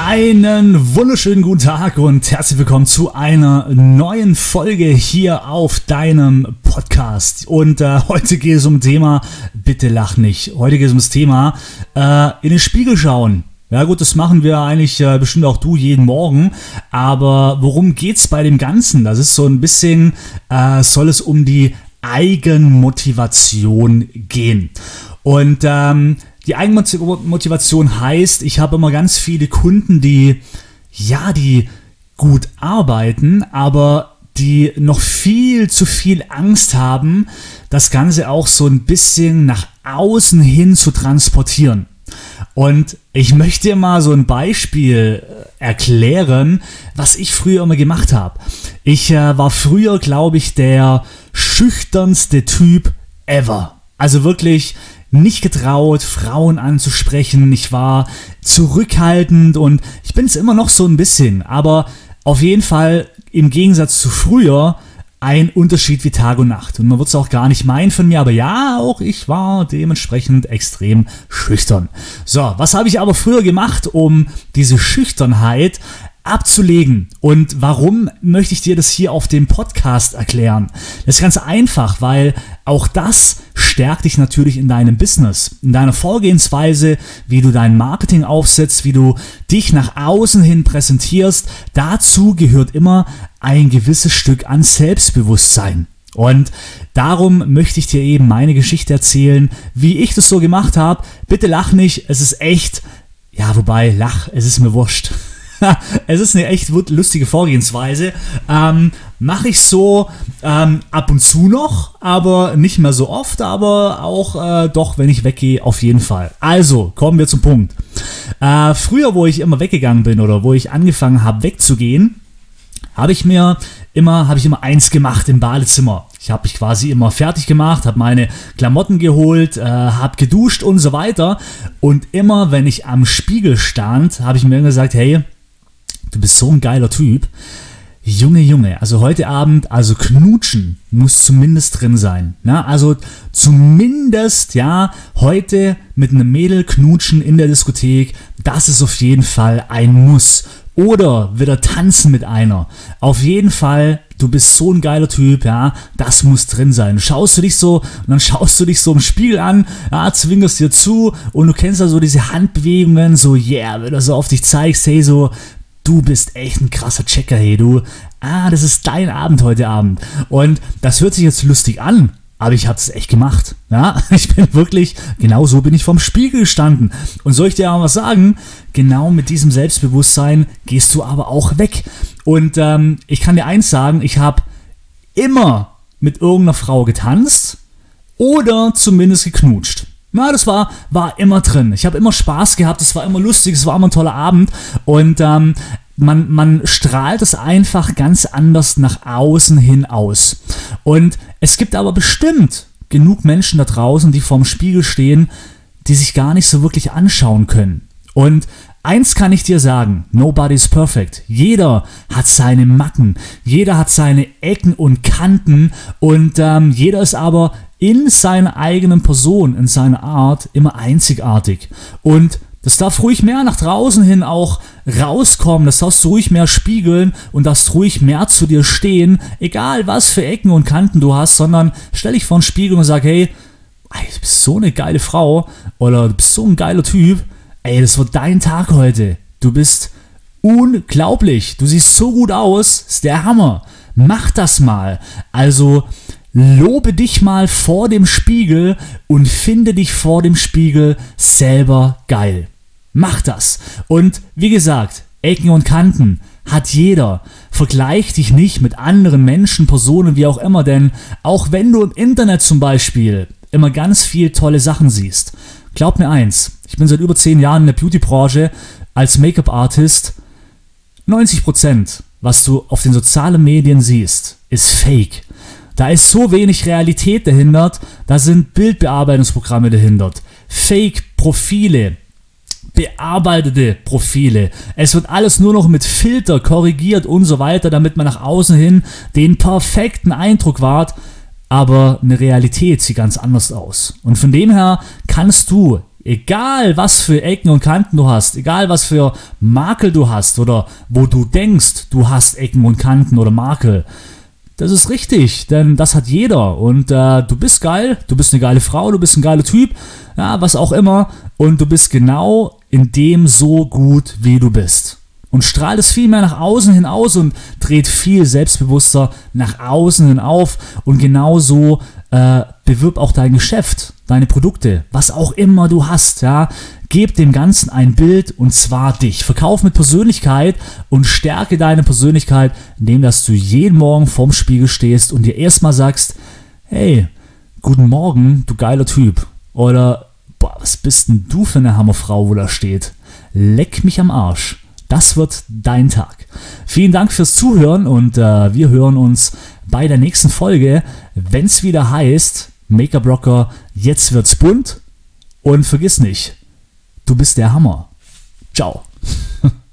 Einen wunderschönen guten Tag und herzlich willkommen zu einer neuen Folge hier auf deinem Podcast. Und äh, heute geht es um Thema, bitte lach nicht. Heute geht es um das Thema äh, in den Spiegel schauen. Ja gut, das machen wir eigentlich äh, bestimmt auch du jeden Morgen. Aber worum geht's bei dem Ganzen? Das ist so ein bisschen, äh, soll es um die Eigenmotivation gehen. Und ähm, die Eigenmotivation heißt, ich habe immer ganz viele Kunden, die, ja, die gut arbeiten, aber die noch viel zu viel Angst haben, das Ganze auch so ein bisschen nach außen hin zu transportieren. Und ich möchte mal so ein Beispiel äh, erklären, was ich früher immer gemacht habe. Ich äh, war früher, glaube ich, der schüchternste Typ ever. Also wirklich, nicht getraut, Frauen anzusprechen. Ich war zurückhaltend und ich bin es immer noch so ein bisschen. Aber auf jeden Fall im Gegensatz zu früher ein Unterschied wie Tag und Nacht. Und man wird es auch gar nicht meinen von mir, aber ja, auch ich war dementsprechend extrem schüchtern. So, was habe ich aber früher gemacht, um diese Schüchternheit abzulegen. Und warum möchte ich dir das hier auf dem Podcast erklären? Das ist ganz einfach, weil auch das stärkt dich natürlich in deinem Business, in deiner Vorgehensweise, wie du dein Marketing aufsetzt, wie du dich nach außen hin präsentierst. Dazu gehört immer ein gewisses Stück an Selbstbewusstsein. Und darum möchte ich dir eben meine Geschichte erzählen, wie ich das so gemacht habe. Bitte lach nicht, es ist echt. Ja, wobei, lach, es ist mir wurscht. es ist eine echt lustige Vorgehensweise. Ähm, Mache ich so ähm, ab und zu noch, aber nicht mehr so oft, aber auch äh, doch, wenn ich weggehe, auf jeden Fall. Also, kommen wir zum Punkt. Äh, früher, wo ich immer weggegangen bin oder wo ich angefangen habe wegzugehen, habe ich mir immer, habe ich immer eins gemacht im Badezimmer. Ich habe mich quasi immer fertig gemacht, habe meine Klamotten geholt, äh, habe geduscht und so weiter. Und immer, wenn ich am Spiegel stand, habe ich mir gesagt, hey, du bist so ein geiler Typ. Junge, Junge, also heute Abend, also knutschen muss zumindest drin sein. Ja, also zumindest, ja, heute mit einem Mädel knutschen in der Diskothek, das ist auf jeden Fall ein Muss. Oder wieder tanzen mit einer. Auf jeden Fall, du bist so ein geiler Typ, ja, das muss drin sein. Schaust du dich so, und dann schaust du dich so im Spiegel an, ja, zwingerst dir zu und du kennst ja so diese Handbewegungen, so, yeah, wenn du so auf dich zeigst, hey, so, du bist echt ein krasser Checker, hey, du. Ah, das ist dein Abend heute Abend. Und das hört sich jetzt lustig an, aber ich habe es echt gemacht. Ja, ich bin wirklich, genau so bin ich vom Spiegel gestanden. Und soll ich dir auch was sagen? Genau mit diesem Selbstbewusstsein gehst du aber auch weg. Und ähm, ich kann dir eins sagen, ich habe immer mit irgendeiner Frau getanzt oder zumindest geknutscht. Na, das war, war immer drin. Ich habe immer Spaß gehabt, es war immer lustig, es war immer ein toller Abend und ähm, man, man strahlt es einfach ganz anders nach außen hin aus. Und es gibt aber bestimmt genug Menschen da draußen, die vorm Spiegel stehen, die sich gar nicht so wirklich anschauen können. Und eins kann ich dir sagen, nobody's perfect. Jeder hat seine Macken, jeder hat seine Ecken und Kanten und ähm, jeder ist aber in seiner eigenen Person, in seiner Art immer einzigartig. Und das darf ruhig mehr nach draußen hin auch rauskommen, das darfst du ruhig mehr spiegeln und darfst ruhig mehr zu dir stehen, egal was für Ecken und Kanten du hast, sondern stell dich vor den Spiegel und sag, hey, du bist so eine geile Frau oder du bist so ein geiler Typ, ey, das wird dein Tag heute. Du bist unglaublich, du siehst so gut aus, ist der Hammer. Mach das mal. Also Lobe dich mal vor dem Spiegel und finde dich vor dem Spiegel selber geil. Mach das. Und wie gesagt, Ecken und Kanten hat jeder. Vergleich dich nicht mit anderen Menschen, Personen, wie auch immer, denn auch wenn du im Internet zum Beispiel immer ganz viel tolle Sachen siehst, glaub mir eins, ich bin seit über zehn Jahren in der Beauty-Branche als Make-up-Artist, 90% was du auf den sozialen Medien siehst, ist fake. Da ist so wenig Realität dahinter, da sind Bildbearbeitungsprogramme dahinter, Fake-Profile, bearbeitete Profile. Es wird alles nur noch mit Filter korrigiert und so weiter, damit man nach außen hin den perfekten Eindruck wahrt. Aber eine Realität sieht ganz anders aus. Und von dem her kannst du, egal was für Ecken und Kanten du hast, egal was für Makel du hast oder wo du denkst, du hast Ecken und Kanten oder Makel, das ist richtig, denn das hat jeder. Und äh, du bist geil, du bist eine geile Frau, du bist ein geiler Typ, ja, was auch immer. Und du bist genau in dem so gut, wie du bist. Und strahlt es viel mehr nach außen hin aus und dreht viel selbstbewusster nach außen hin auf. Und genauso äh, bewirb auch dein Geschäft, deine Produkte, was auch immer du hast, ja. Gib dem Ganzen ein Bild und zwar dich. Verkauf mit Persönlichkeit und stärke deine Persönlichkeit, indem dass du jeden Morgen vorm Spiegel stehst und dir erstmal sagst, hey, guten Morgen, du geiler Typ. Oder, boah, was bist denn du für eine Hammerfrau, wo da steht? Leck mich am Arsch. Das wird dein Tag. Vielen Dank fürs Zuhören und äh, wir hören uns bei der nächsten Folge, wenn es wieder heißt, Make-up Rocker, jetzt wird's bunt. Und vergiss nicht, Du bist der Hammer. Ciao.